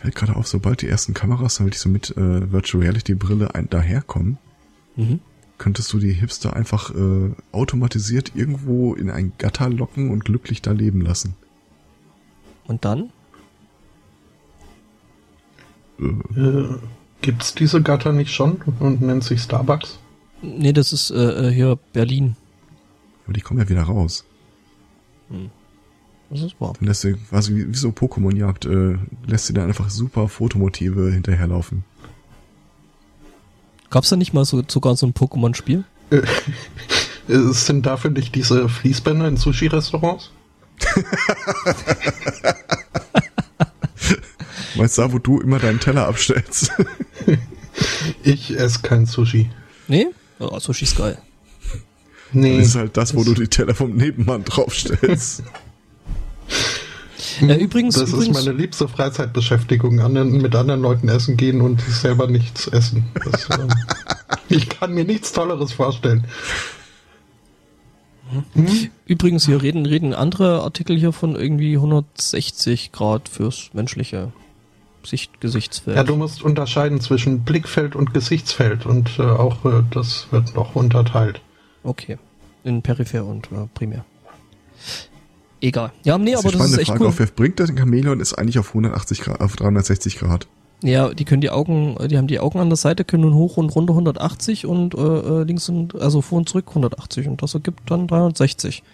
Fällt gerade auf, sobald die ersten Kameras dann wirklich so mit äh, Virtual Reality Brille ein, daherkommen,
Mhm.
könntest du die Hipster einfach äh, automatisiert irgendwo in ein Gatter locken und glücklich da leben lassen.
Und dann?
Äh,
Äh, gibt's diese Gatter nicht schon und nennt sich Starbucks?
Nee, das ist äh, äh, hier Berlin.
aber die kommen ja wieder raus.
Das ist wahr.
Dann lässt du quasi wie, wie so Pokémon-Jagd, äh, lässt du da einfach super Fotomotive hinterherlaufen.
Gab's da nicht mal so, sogar so ein Pokémon-Spiel?
Äh, sind dafür nicht diese Fließbänder in Sushi-Restaurants?
Weißt du, da, wo du immer deinen Teller abstellst?
Ich esse kein Sushi.
Nee? Ja, Sushi ist geil.
Nee.
Das ist halt das, wo du die Teller vom Nebenmann draufstellst.
Äh, übrigens,
das
übrigens
ist meine liebste Freizeitbeschäftigung, anderen, mit anderen Leuten essen gehen und selber nichts essen. Das, ähm, ich kann mir nichts Tolleres vorstellen.
übrigens hier reden, reden andere Artikel hier von irgendwie 160 Grad fürs menschliche Sicht, Gesichtsfeld.
Ja, du musst unterscheiden zwischen Blickfeld und Gesichtsfeld und äh, auch äh, das wird noch unterteilt.
okay. In Peripher und äh, Primär. Egal. Ja, nee,
Das
aber
die
das ist echt
Frage,
cool.
auf wer bringt das Chamäleon ist eigentlich auf 180 Grad, auf 360 Grad.
Ja, die können die Augen, die haben die Augen an der Seite, können hoch und runter 180 und äh, äh, links und also vor und zurück 180 und das ergibt dann 360.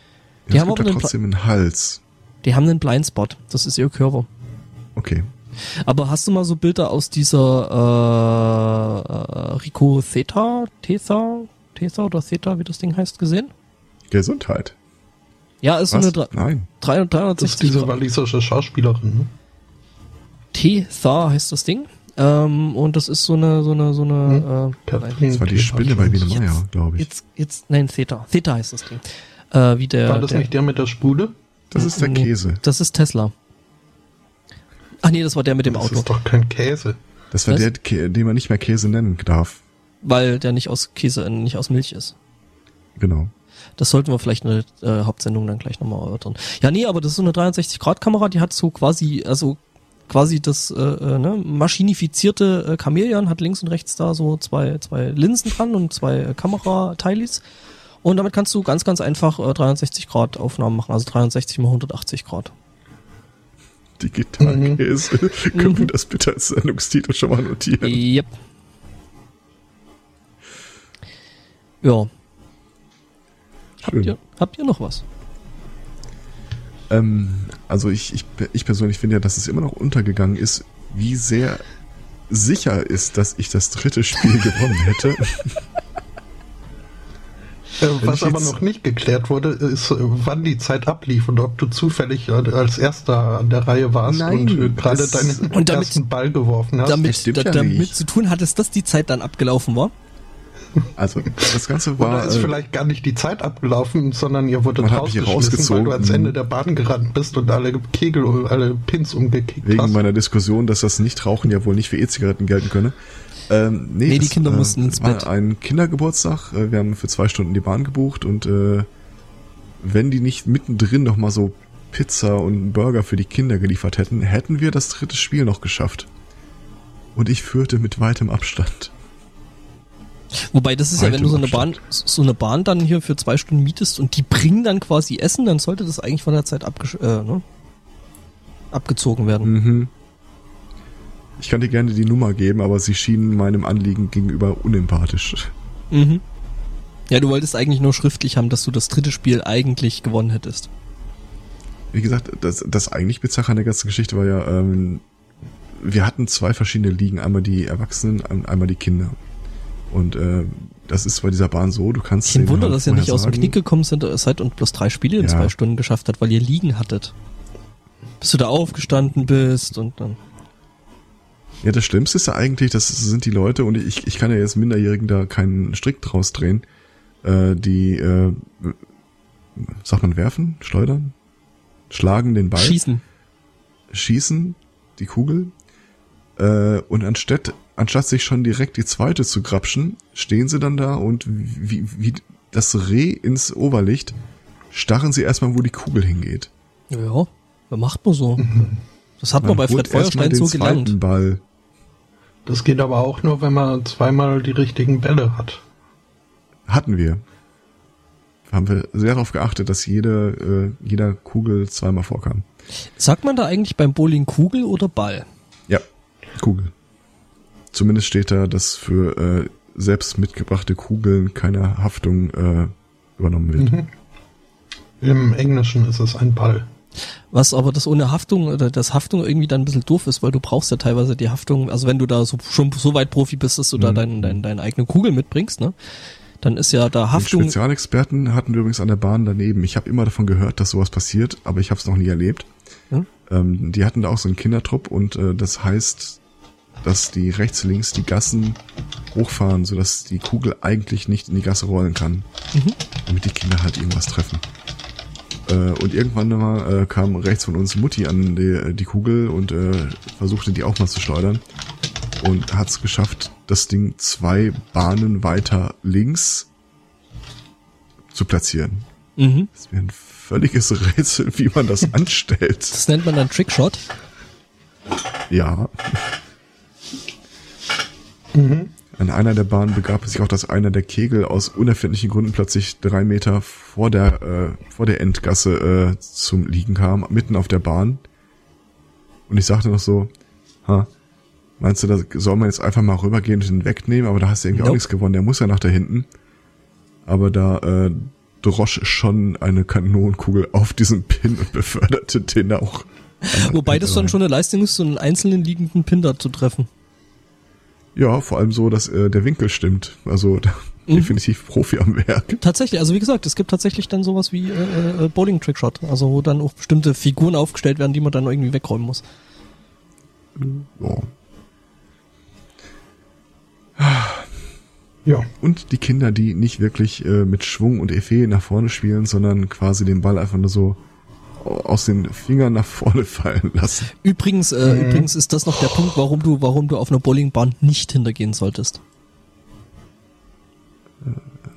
Die
Ja,
haben
es
aber einen,
trotzdem einen Hals.
die haben einen Blindspot. Das ist ihr Körper.
Okay.
Aber hast du mal so Bilder aus dieser äh, äh, Rico Theta, Theta, Theta oder Theta, wie das Ding heißt, gesehen?
Gesundheit.
Ja, ist so eine dre-
Nein.
drei-
Das ist
360
diese walisische Schauspielerin. Ne?
Theta heißt das Ding. Ähm, und das ist so eine, so eine, so eine, äh,
Kathleen
Das war die Spinne bei. Biene Meier, glaube ich.
jetzt, jetzt, nein, Theta. Theta heißt das Ding. Äh, wie der,
War das
der,
nicht der mit der Spule?
Das ist der
nee,
Käse.
Das ist Tesla. Ach nee, das war der mit dem
Das
Auto.
ist doch kein Käse.
Das war
Was?
der, den man nicht mehr Käse nennen darf.
Weil der nicht aus Käse, äh, nicht aus Milch ist.
Genau.
Das sollten wir vielleicht in der äh, Hauptsendung dann gleich nochmal erörtern. Ja, nee, aber das ist so eine 360-Grad-Kamera, die hat so quasi, also quasi das äh, äh, ne, maschinifizierte äh, Chamäleon, hat links und rechts da so zwei, zwei Linsen dran und zwei äh, Kamerateilis. Und damit kannst du ganz, ganz einfach äh, 360 Grad Aufnahmen machen, also 360 mal 180 Grad.
Digitalkäse. Können wir das bitte als Sendungstitel schon mal notieren?
Yep. Ja. Habt ihr, habt ihr noch was?
Ähm, also ich, ich, ich persönlich finde ja, dass es immer noch untergegangen ist, wie sehr sicher ist, dass ich das dritte Spiel gewonnen hätte.
Äh, was aber noch nicht geklärt wurde, ist, äh, wann die Zeit ablief und ob du zufällig äh, als Erster an der Reihe warst
Nein,
und gerade deinen
Und damit-
ersten Ball geworfen hast.
damit, da,
ja
damit zu tun hat es, dass die Zeit dann abgelaufen war.
Also das Ganze
Oder
war
ist
äh,
vielleicht gar nicht die Zeit abgelaufen, sondern ihr wurde
Man hat mich
rausgeschmissen, weil du ans
rausgezogen.
Ende der Bahn gerannt bist und alle Kegel, alle Pins umgekickt
wegen
hast.
meiner Diskussion, dass das Nichtrauchen ja wohl nicht für E-Zigaretten gelten könne. Ähm, nee,
Nee, die
das,
Kinder mussten ins
war
Bett.
ein Kindergeburtstag. Äh, Wir haben für zwei Stunden die Bahn gebucht und äh, wenn die nicht mittendrin noch mal so Pizza und einen Burger für die Kinder geliefert hätten, hätten wir das dritte Spiel noch geschafft. Und ich führte mit weitem Abstand.
Wobei, das ist ja, wenn du so eine Bahn, so eine Bahn dann hier für zwei Stunden mietest und die bringen dann quasi Essen, dann sollte das eigentlich von der Zeit abgesch äh, ne? abgezogen werden.
Mhm. Ich kann dir gerne die Nummer geben, aber sie schienen meinem Anliegen gegenüber unempathisch.
Mhm. Ja, du wolltest eigentlich nur schriftlich haben, dass du das dritte Spiel eigentlich gewonnen hättest.
Wie gesagt, das, das eigentlich bizarre an der ganzen Geschichte war ja, ähm, wir hatten zwei verschiedene Ligen, einmal die Erwachsenen, einmal die Kinder. Und äh, das ist bei dieser Bahn so, du kannst.
Kein Wunder, halt dass ihr nicht aus dem Knick gekommen sind, seid und bloß drei Spiele in ja. zwei Stunden geschafft hat, weil ihr liegen hattet. Bis du da aufgestanden bist und dann.
Ja, das Schlimmste ist ja eigentlich, das sind die Leute, und ich, ich kann ja jetzt Minderjährigen da keinen Strick draus drehen, äh, die, äh, sagt man werfen, schleudern, schlagen den Ball.
Schießen.
Schießen, die Kugel. Äh, und anstatt anstatt sich schon direkt die zweite zu grapschen, stehen sie dann da und wie, wie das Reh ins Oberlicht starren sie erstmal, wo die Kugel hingeht.
Ja, macht man so. Das hat man, man bei Fred Feuerstein so gelernt.
Ball.
Das geht aber auch nur, wenn man zweimal die richtigen Bälle hat.
Hatten wir. Haben wir sehr darauf geachtet, dass jede, äh, jeder Kugel zweimal vorkam.
Sagt man da eigentlich beim Bowling Kugel oder Ball?
Ja, Kugel. Zumindest steht da, dass für äh, selbst mitgebrachte Kugeln keine Haftung äh, übernommen wird. Mhm.
Im Englischen ist es ein Ball.
Was aber das ohne Haftung oder das Haftung irgendwie dann ein bisschen doof ist, weil du brauchst ja teilweise die Haftung, also wenn du da so, schon so weit Profi bist, dass du mhm. da deine dein, deine eigene Kugel mitbringst, ne? Dann ist ja da Haftung.
Die Spezialexperten hatten wir übrigens an der Bahn daneben. Ich habe immer davon gehört, dass sowas passiert, aber ich habe es noch nie erlebt. Hm? Ähm, die hatten da auch so einen Kindertrupp und äh, das heißt, dass die rechts, links die Gassen hochfahren, sodass die Kugel eigentlich nicht in die Gasse rollen kann. Mhm. Damit die Kinder halt irgendwas treffen. Äh, und irgendwann mal äh, kam rechts von uns Mutti an die, die Kugel und äh, versuchte die auch mal zu schleudern. Und hat es geschafft, das Ding zwei Bahnen weiter links zu platzieren. Mhm. Das wäre ein völliges Rätsel, wie man das anstellt.
Das nennt man dann Trickshot.
Ja. Mhm. An einer der Bahnen begab es sich auch, dass einer der Kegel aus unerfindlichen Gründen plötzlich drei Meter vor der, äh, vor der Endgasse äh, zum Liegen kam, mitten auf der Bahn. Und ich sagte noch so, ha, meinst du, da soll man jetzt einfach mal rübergehen und den wegnehmen, aber da hast du irgendwie nope. auch nichts gewonnen, der muss ja nach da hinten. Aber da äh, drosch schon eine Kanonenkugel auf diesen Pin und beförderte den auch.
Wobei das dann schon eine Leistung ist, so einen einzelnen liegenden Pin da zu treffen.
Ja, vor allem so, dass äh, der Winkel stimmt. Also mhm. definitiv Profi am Werk.
Tatsächlich, also wie gesagt, es gibt tatsächlich dann sowas wie äh, äh, Bowling Trickshot, also wo dann auch bestimmte Figuren aufgestellt werden, die man dann irgendwie wegräumen muss.
Ja. Ja. Und die Kinder, die nicht wirklich äh, mit Schwung und Effet nach vorne spielen, sondern quasi den Ball einfach nur so aus den Fingern nach vorne fallen lassen.
Übrigens, äh, mhm. übrigens ist das noch der Punkt, warum du, warum du auf einer Bowlingbahn nicht hintergehen solltest.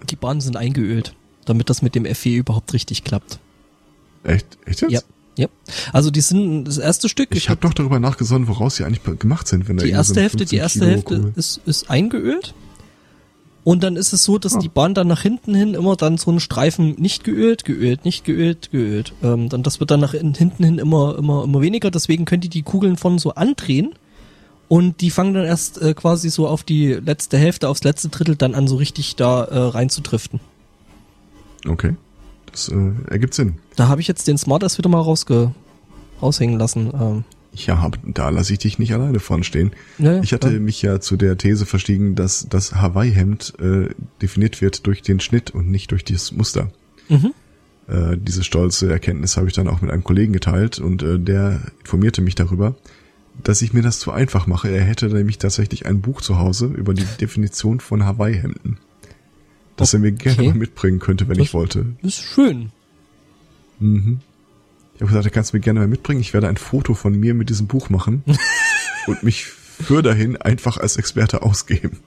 Die Bahnen sind eingeölt, damit das mit dem FE überhaupt richtig klappt.
Echt? Echt jetzt?
Ja. Ja, also die sind das erste Stück.
Ich, ich habe doch darüber nachgesonnen, woraus sie eigentlich gemacht sind, wenn
die erste so Hälfte, die erste Kilo Hälfte ist, ist eingeölt und dann ist es so, dass die Bahn dann nach hinten hin immer dann so einen Streifen nicht geölt, geölt, nicht geölt, geölt. Ähm, dann das wird dann nach hinten hin immer, immer, immer weniger. Deswegen könnt ihr die Kugeln von so andrehen. Und die fangen dann erst äh, quasi so auf die letzte Hälfte, aufs letzte Drittel dann an, so richtig da äh, rein zu driften.
Okay. Das äh, ergibt Sinn.
Da habe ich jetzt den Smart erst wieder mal rausge raushängen lassen. Ähm,
ja, da lasse ich dich nicht alleine vorn stehen. Ja, ich hatte ja. mich ja zu der These verstiegen, dass das Hawaii-Hemd äh, definiert wird durch den Schnitt und nicht durch dieses Muster. Mhm. Äh, diese stolze Erkenntnis habe ich dann auch mit einem Kollegen geteilt und äh, der informierte mich darüber, dass ich mir das zu einfach mache. Er hätte nämlich tatsächlich ein Buch zu Hause über die Definition von Hawaii-Hemden. Das okay. er mir gerne mal mitbringen könnte, wenn
das
ich wollte.
Ist schön.
Mhm. Ich habe gesagt, er kannst mir gerne mal mitbringen. Ich werde ein Foto von mir mit diesem Buch machen und mich für dahin einfach als Experte ausgeben.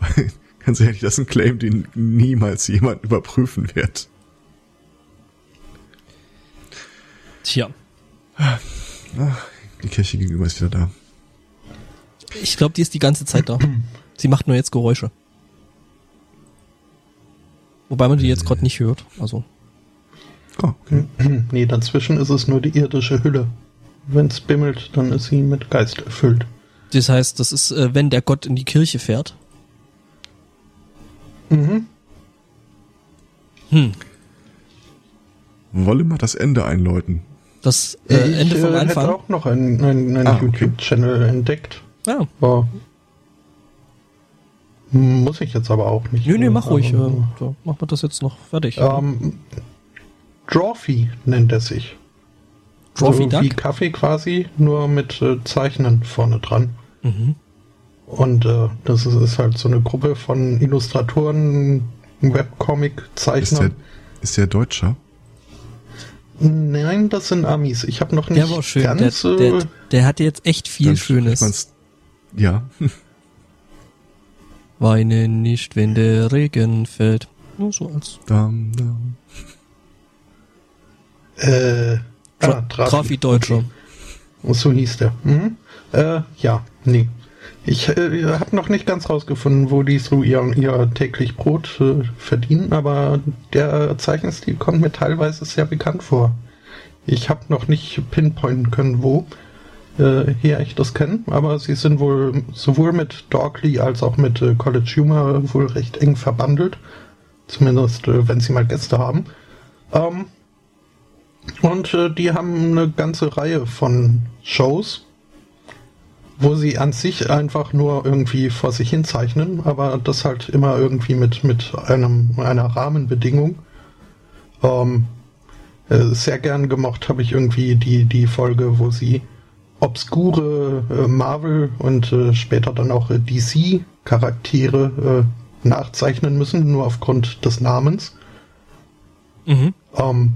Weil, ganz ehrlich, das ist ein Claim, den niemals jemand überprüfen wird.
Tja.
Ach, die Kirche gegenüber ist wieder da.
Ich glaube, die ist die ganze Zeit da. Sie macht nur jetzt Geräusche. Wobei man die jetzt gerade nicht hört. Also
Okay. Nee, dazwischen ist es nur die irdische Hülle. Wenn es bimmelt, dann ist sie mit Geist erfüllt.
Das heißt, das ist, äh, wenn der Gott in die Kirche fährt.
Mhm.
Hm.
Wolle mal das Ende einläuten.
Das äh, Ende
ich
vom
äh,
Anfang.
hätte auch noch einen, einen, einen
Ah, okay.
YouTube-Channel entdeckt.
Ja.
Ja. Muss ich jetzt aber auch nicht.
Nö, nö, mach ruhig. Äh,
Ähm,
so, machen wir das jetzt noch fertig.
ähm, Drawfee nennt er sich.
Trophy
so wie. Kaffee quasi, nur mit äh, Zeichnen vorne dran.
Mhm.
Und äh, das ist, ist halt so eine Gruppe von Illustratoren,
Ist der,
Webcomic-Zeichnern.
ist der Deutscher?
Nein, das sind Amis. Ich habe noch nicht
Der war schön. Der,
ganz...
der,
äh,
der hatte jetzt echt viel Schönes.
Ja.
Weine nicht, wenn der Regen fällt. Nur so als
Dam, dam.
Äh,
Tra
ah, Trafi.
Deutscher.
Okay. So hieß der. Mhm. Äh, ja, nee. Ich äh, habe noch nicht ganz rausgefunden, wo die so ihr, ihr täglich Brot äh, verdienen, aber der Zeichenstil kommt mir teilweise sehr bekannt vor. Ich habe noch nicht pinpointen können, wo äh, her ich das kenne, aber sie sind wohl sowohl mit Dorkly als auch mit äh, College Humor wohl recht eng verbandelt. Zumindest, äh, wenn sie mal Gäste haben. Ähm, und äh, die haben eine ganze Reihe von Shows, wo sie an sich einfach nur irgendwie vor sich hin zeichnen, aber das halt immer irgendwie mit, mit einem, einer Rahmenbedingung. Ähm, äh, sehr gern gemocht habe ich irgendwie die, die Folge, wo sie obskure äh, Marvel und äh, später dann auch äh, DC-Charaktere äh, nachzeichnen müssen, nur aufgrund des Namens.
Mhm.
Ähm,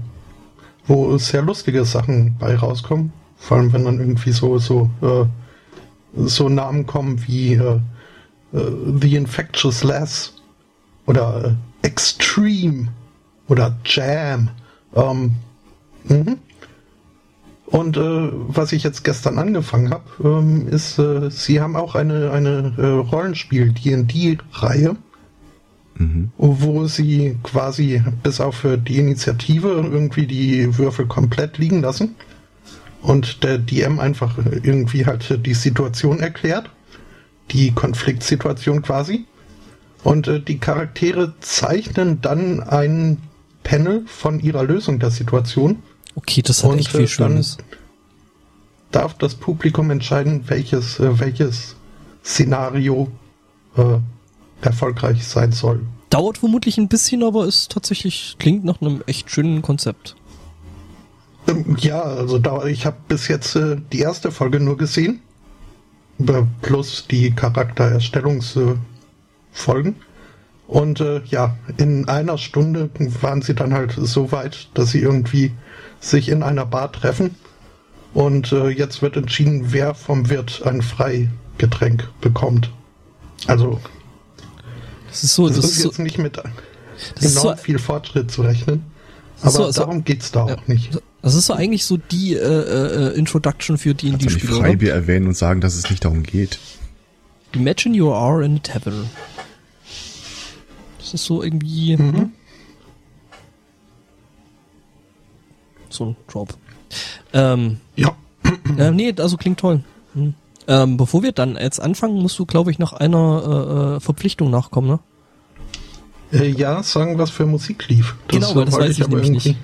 wo sehr lustige Sachen bei rauskommen. Vor allem, wenn dann irgendwie so, so, äh, so Namen kommen wie äh, äh, The Infectious Lass oder äh, Extreme oder Jam. Ähm, mhm. Und äh, was ich jetzt gestern angefangen habe, ähm, ist, äh, sie haben auch eine, eine äh, Rollenspiel-D&D-Reihe
Mhm.
wo sie quasi bis auf die Initiative irgendwie die Würfel komplett liegen lassen und der DM einfach irgendwie halt die Situation erklärt, die Konfliktsituation quasi. Und äh, die Charaktere zeichnen dann ein Panel von ihrer Lösung der Situation.
Okay, das hat
Und,
echt
äh,
viel Schönes.
Darf das Publikum entscheiden, welches, äh, welches Szenario erfolgreich sein soll.
Dauert vermutlich ein bisschen, aber ist tatsächlich, klingt nach einem echt schönen Konzept.
Ähm, Ja, also da, ich habe bis jetzt äh, die erste Folge nur gesehen. Plus die Charaktererstellungsfolgen. Äh. Und äh, ja, in einer Stunde waren sie dann halt so weit, dass sie irgendwie sich in einer Bar treffen. Und äh, jetzt wird entschieden, wer vom Wirt ein Freigetränk bekommt. Also,
Das ist so,
das,
das
ist
ist so,
jetzt nicht mit
ist
enorm
so-
viel Fortschritt zu rechnen. Aber
so- so-
darum geht's da
ja.
auch nicht.
das ist so eigentlich so die äh, äh, Introduction für die in die Spiele. oder?
Freibier erwähnen und sagen, dass es nicht darum geht.
Imagine you are in a tavern. Das ist so irgendwie
Mhm.
so ein Drop. Ähm,
Ja.
äh, nee, also klingt toll. Hm. Ähm, bevor wir dann jetzt anfangen, musst du, glaube ich, noch einer äh, äh, Verpflichtung nachkommen, ne?
Äh, ja, sagen, was für Musik lief.
Genau,
äh,
weil das weiß ich
aber
nämlich
irgendwie,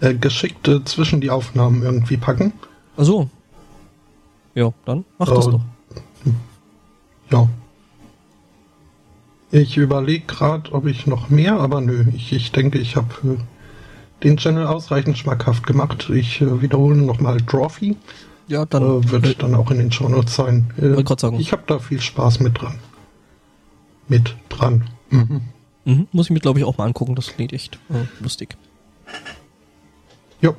Äh, geschickt äh, zwischen die Aufnahmen irgendwie packen.
Ach so. Ja, dann mach das
Oh.
doch.
Ja. Ich überlege gerade, ob ich noch mehr, aber nö, ich, ich denke, ich habe äh, den Channel ausreichend schmackhaft gemacht. Ich äh, wiederhole nochmal Trophy.
Ja, dann
Äh, wird dann auch in den Shownotes sein. Äh,
Wollte grad sagen.
Ich habe da viel Spaß mit dran. Mit dran. Mhm.
mhm, muss ich mir, glaube ich, auch mal angucken. Das klingt echt äh, lustig.
Ja.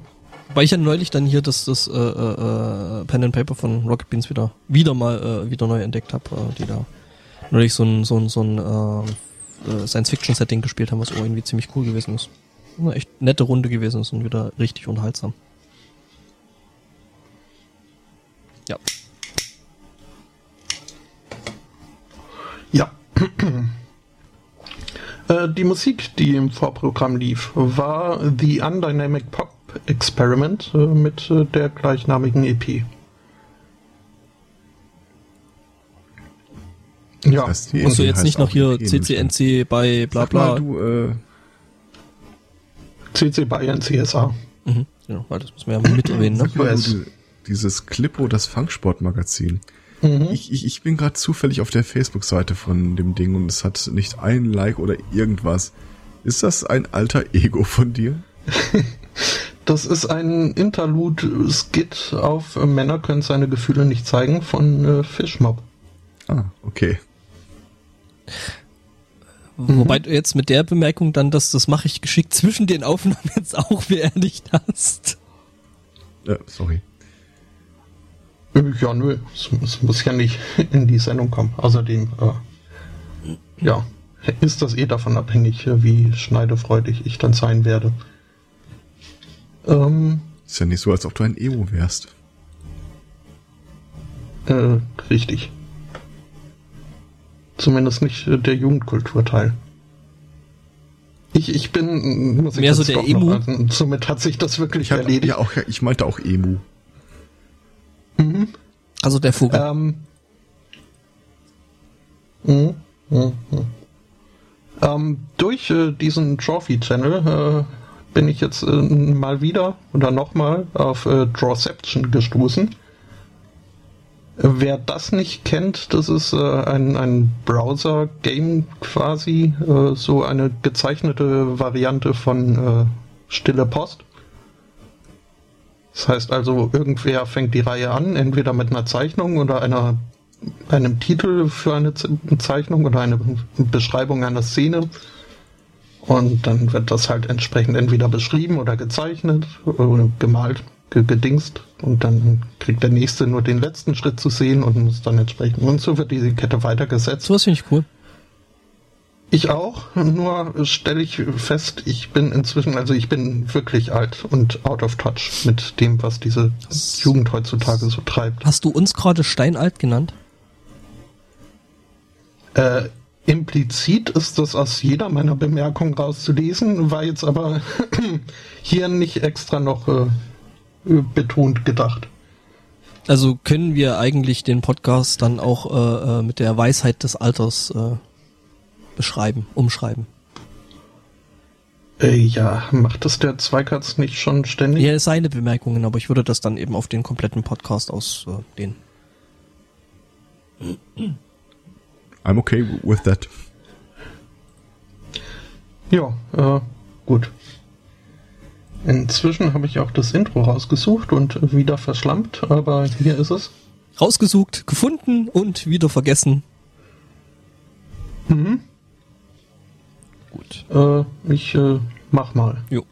Weil ich ja neulich dann hier das, das äh, äh, äh, Pen and Paper von Rocket Beans wieder wieder mal äh, wieder neu entdeckt habe, äh, die da neulich so ein so ein so ein äh, äh, Science-Fiction-Setting gespielt haben, was auch irgendwie ziemlich cool gewesen ist. Eine echt nette Runde gewesen ist und wieder richtig unterhaltsam. Ja.
Ja. Äh, Die Musik, die im Vorprogramm lief, war The Undynamic Pop Experiment äh, mit äh, der gleichnamigen EP. Ja,
heißt,
Musst du jetzt nicht noch
auch
hier. CCNC bei bla
Sag mal,
bla.
du, äh,
CC Bayern CSA.
Mhm, genau, weil das müssen wir ja mal mit erwähnen, ne?
sag mal, du, dieses Clippo, das Fangsportmagazin.
Mhm.
Ich, ich, ich bin gerade zufällig auf der Facebook-Seite von dem Ding und es hat nicht ein Like oder irgendwas. Ist das ein alter Ego von dir?
Das ist ein Interlude-Skit auf äh, Männer können seine Gefühle nicht zeigen von äh, Fishmob.
Ah, okay.
Wobei du jetzt mit der Bemerkung dann, dass das mache ich geschickt zwischen den Aufnahmen jetzt auch beerdigt hast.
Äh, sorry.
Ja, nö, es, muss ja nicht in die Sendung kommen. Außerdem, äh, ja, ist das eh davon abhängig, äh, wie schneidefreudig ich dann sein werde. Ähm,
Ist ja nicht so, als ob du ein Emo wärst.
äh, richtig. Zumindest nicht äh, der Jugendkulturteil. Ich, ich bin, muss ich
Mehr so der
doch
Emu?
noch, also, somit hat sich das wirklich
Ich, hab,
erledigt.
ja, auch, ich meinte auch Emu.
Also der Vogel.
Ähm. Mhm, mhm, mhm. Ähm, durch äh, diesen Trophy-Channel äh, bin ich jetzt äh, mal wieder oder nochmal auf äh, Drawception gestoßen. Wer das nicht kennt, das ist äh, ein, ein Browser-Game quasi, äh, so eine gezeichnete Variante von Stille Post. Das heißt also, irgendwer fängt die Reihe an, entweder mit einer Zeichnung oder einer, einem Titel für eine Zeichnung oder eine Beschreibung einer Szene. Und dann wird das halt entsprechend entweder beschrieben oder gezeichnet oder gemalt, ge gedingst. Und dann kriegt der Nächste nur den letzten Schritt zu sehen und muss dann entsprechend. Und so wird diese Kette weitergesetzt.
Sowas finde ich cool.
Ich auch, nur stelle ich fest, ich bin inzwischen, also ich bin wirklich alt und out of touch mit dem, was diese Jugend heutzutage so treibt.
Hast du uns gerade steinalt genannt?
Äh, implizit ist das aus jeder meiner Bemerkungen rauszulesen, war jetzt aber hier nicht extra noch äh, betont gedacht.
Also können wir eigentlich den Podcast dann auch äh, äh, mit der Weisheit des Alters äh, beschreiben, umschreiben?
Äh, ja, macht das der Zweikatz nicht schon ständig?
Ja, seine Bemerkungen, aber ich würde das dann eben auf den kompletten Podcast ausdehnen.
I'm okay with that.
Ja, äh, gut. Inzwischen habe ich auch das Intro rausgesucht und wieder verschlampt, aber hier ist es.
Rausgesucht, gefunden und wieder vergessen.
Mhm.
Gut.
Äh, ich äh, mach mal.
Jo.